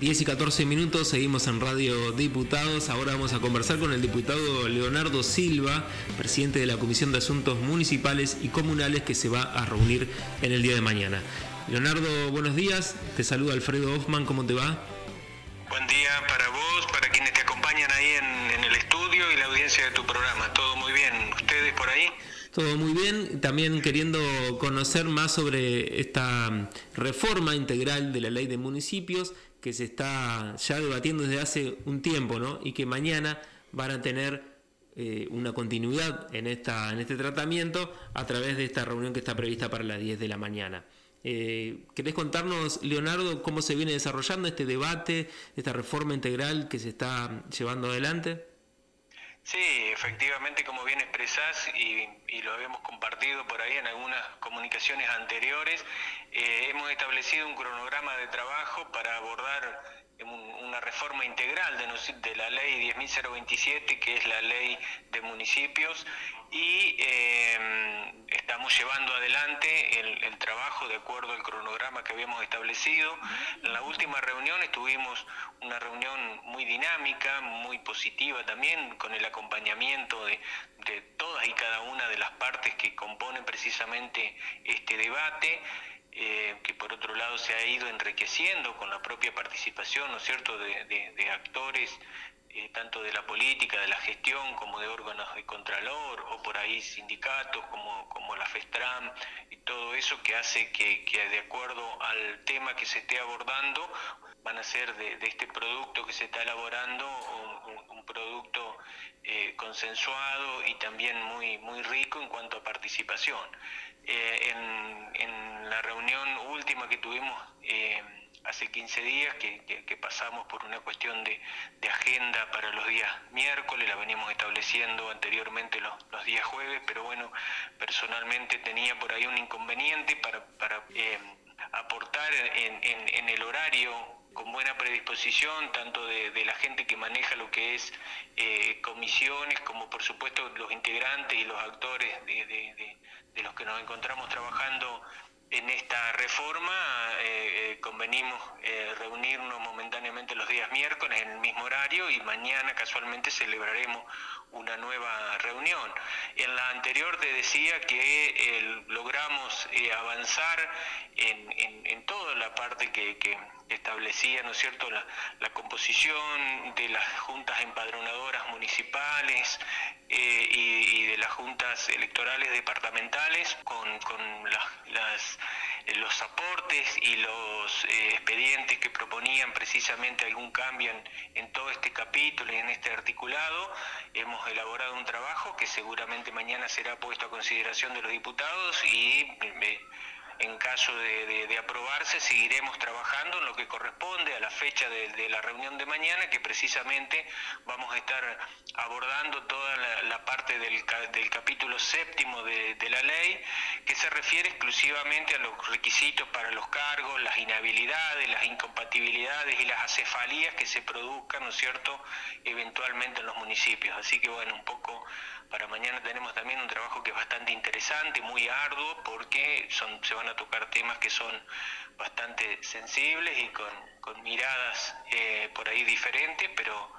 10 y 14 minutos, seguimos en Radio Diputados. Ahora vamos a conversar con el diputado Leonardo Silva, presidente de la Comisión de Asuntos Municipales y Comunales, que se va a reunir en el día de mañana. Leonardo, buenos días. Te saluda Alfredo Hoffman, ¿cómo te va? Buen día para vos, para quienes te acompañan ahí en, en el estudio y la audiencia de tu programa. Todo muy bien. ¿Ustedes por ahí? Todo muy bien, también queriendo conocer más sobre esta reforma integral de la ley de municipios que se está ya debatiendo desde hace un tiempo, ¿no? Y que mañana van a tener eh, una continuidad en, esta, en este tratamiento a través de esta reunión que está prevista para las 10 de la mañana. Eh, ¿Querés contarnos, Leonardo, cómo se viene desarrollando este debate, esta reforma integral que se está llevando adelante? Sí, efectivamente, como bien expresás y, lo habíamos compartido por ahí en algunas comunicaciones anteriores, eh, hemos establecido un cronograma de trabajo para abordar una reforma integral de, la ley 10.027, que es la ley de municipios, y eh, estamos llevando adelante el, trabajo de acuerdo al cronograma que habíamos establecido. En la última reunión estuvimos una reunión muy dinámica, muy positiva también, con el acompañamiento de, todas y cada una de las partes que componen precisamente este debate. Eh, que por otro lado se ha ido enriqueciendo con la propia participación, ¿no es cierto?, de, actores, eh, tanto de la política, de la gestión, como de órganos de contralor, o por ahí sindicatos como, como la FESTRAM, y todo eso que hace que, de acuerdo al tema que se esté abordando, van a ser de, este producto que se está elaborando un, producto eh, consensuado y también muy, muy rico en cuanto a participación. Eh, en, la reunión última que tuvimos hace 15 días, que, pasamos por una cuestión de, agenda para los días miércoles, la veníamos estableciendo anteriormente los, días jueves, pero bueno, personalmente tenía por ahí un inconveniente para, eh, aportar en, el horario con buena predisposición, tanto de, la gente que maneja lo que es comisiones, como por supuesto los integrantes y los actores de, los que nos encontramos trabajando en esta reforma eh, eh, convenimos eh, reunirnos momentáneamente los días miércoles en el mismo horario y mañana casualmente celebraremos una nueva reunión. En la anterior te decía que logramos avanzar en, toda la parte que, establecía, ¿no es cierto?, la, composición de las juntas empadronadoras municipales y, de las juntas electorales departamentales con, las eh, los aportes y los eh, expedientes que proponían precisamente algún cambio en, todo este capítulo y en este articulado, hemos elaborado un trabajo que seguramente mañana será puesto a consideración de los diputados y eh, en caso de, aprobarse, seguiremos trabajando en lo que corresponde a la fecha de, la reunión de mañana, que precisamente vamos a estar abordando toda la, parte del, capítulo séptimo de, la ley, que se refiere exclusivamente a los requisitos para los cargos, las inhabilidades, las incompatibilidades y las acefalías que se produzcan, ¿no es cierto?, eventualmente en los municipios. Así que, bueno, un poco para mañana tenemos también un trabajo que es bastante interesante, muy arduo, porque son, se van a tocar temas que son bastante sensibles y con, miradas eh, por ahí diferentes, pero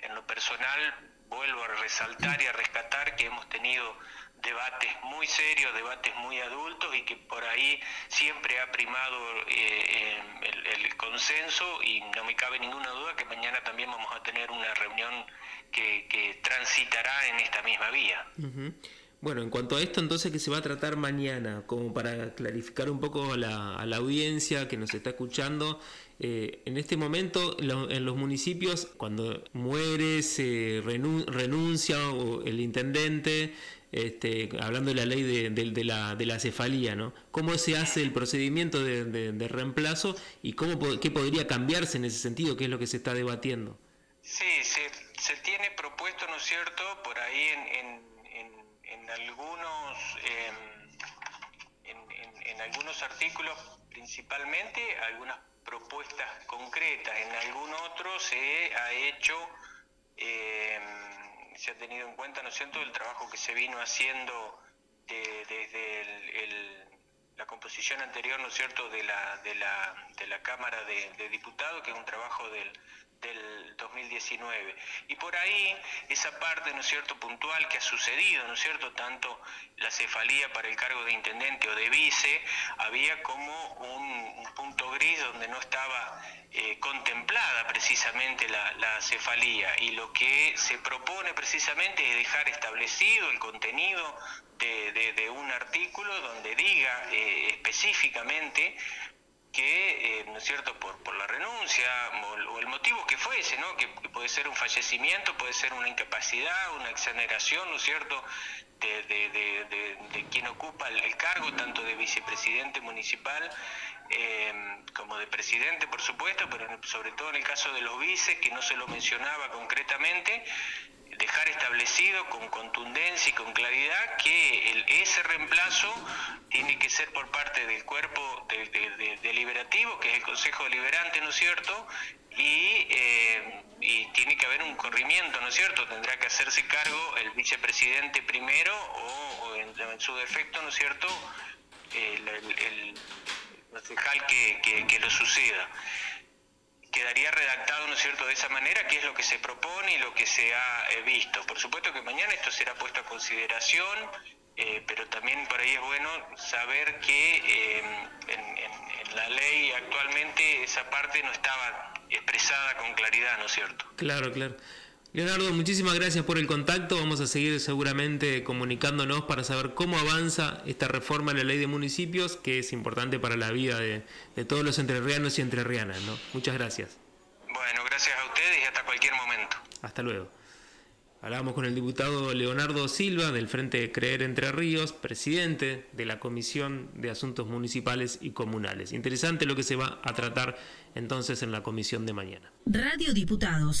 en lo personal vuelvo a resaltar y a rescatar que hemos tenido debates muy serios, debates muy adultos y que por ahí siempre ha primado eh, el, el, consenso y no me cabe ninguna duda que mañana también vamos a tener una reunión que, transitará en esta misma vía. Bueno, en cuanto a esto entonces que se va a tratar mañana, como para clarificar un poco a la, audiencia que nos está escuchando, eh, en este momento en los municipios, cuando muere, se renuncia o el intendente, este, hablando de la ley de, la, de la cefalía, ¿no? ¿Cómo se hace el procedimiento de, reemplazo y cómo, qué podría cambiarse en ese sentido, qué es lo que se está debatiendo? Sí, se, se tiene propuesto, ¿no es cierto?, por ahí en, en, algunos... Em, en, algunos artículos principalmente algunas propuestas concretas, en algún otro se ha hecho, em, se ha tenido en cuenta, ¿no es cierto?, el trabajo que se vino haciendo desde el, la composición anterior, ¿no es cierto?, de la, de la, de la Cámara de Diputados, que es un trabajo del, del 2019. Y por ahí, esa parte, ¿no es cierto?, puntual que ha sucedido, ¿no es cierto?, tanto la cefalía para el cargo de intendente o de vice, había como un, punto gris donde no estaba eh, contemplada precisamente la, cefalía. Y lo que se propone precisamente es dejar establecido el contenido de, un artículo donde diga eh, específicamente que, eh, ¿no es cierto?, por, por la renuncia o, el motivo que fuese, ¿no?, que, puede ser un fallecimiento, puede ser una incapacidad, una exoneración, ¿no es cierto?, de, de, quien ocupa el, cargo, tanto de vicepresidente municipal eh, como de presidente, por supuesto, pero sobre todo en el caso de los vices, que no se lo mencionaba concretamente, establecido con contundencia y con claridad que ese reemplazo tiene que ser por parte del cuerpo deliberativo, que es el Consejo Deliberante, ¿no es cierto? Y, eh, y, tiene que haber un corrimiento, ¿no es cierto? Tendrá que hacerse cargo el vicepresidente primero o, en, su defecto, ¿no es cierto? El, el, que lo suceda quedaría redactado, ¿no es cierto?, de esa manera, que es lo que se propone y lo que se ha eh, visto. Por supuesto que mañana esto será puesto a consideración, eh, pero también por ahí es bueno saber que eh, en, la ley actualmente esa parte no estaba expresada con claridad, ¿no es cierto? Claro, claro. Leonardo, muchísimas gracias por el contacto. Vamos a seguir seguramente comunicándonos para saber cómo avanza esta reforma de la ley de municipios, que es importante para la vida de, todos los entrerrianos y entrerrianas. ¿no? Muchas gracias. Bueno, gracias a ustedes y hasta cualquier momento. Hasta luego. Hablábamos con el diputado Leonardo Silva del Frente Creer Entre Ríos, presidente de la Comisión de Asuntos Municipales y Comunales. Interesante lo que se va a tratar entonces en la comisión de mañana. Radio Diputados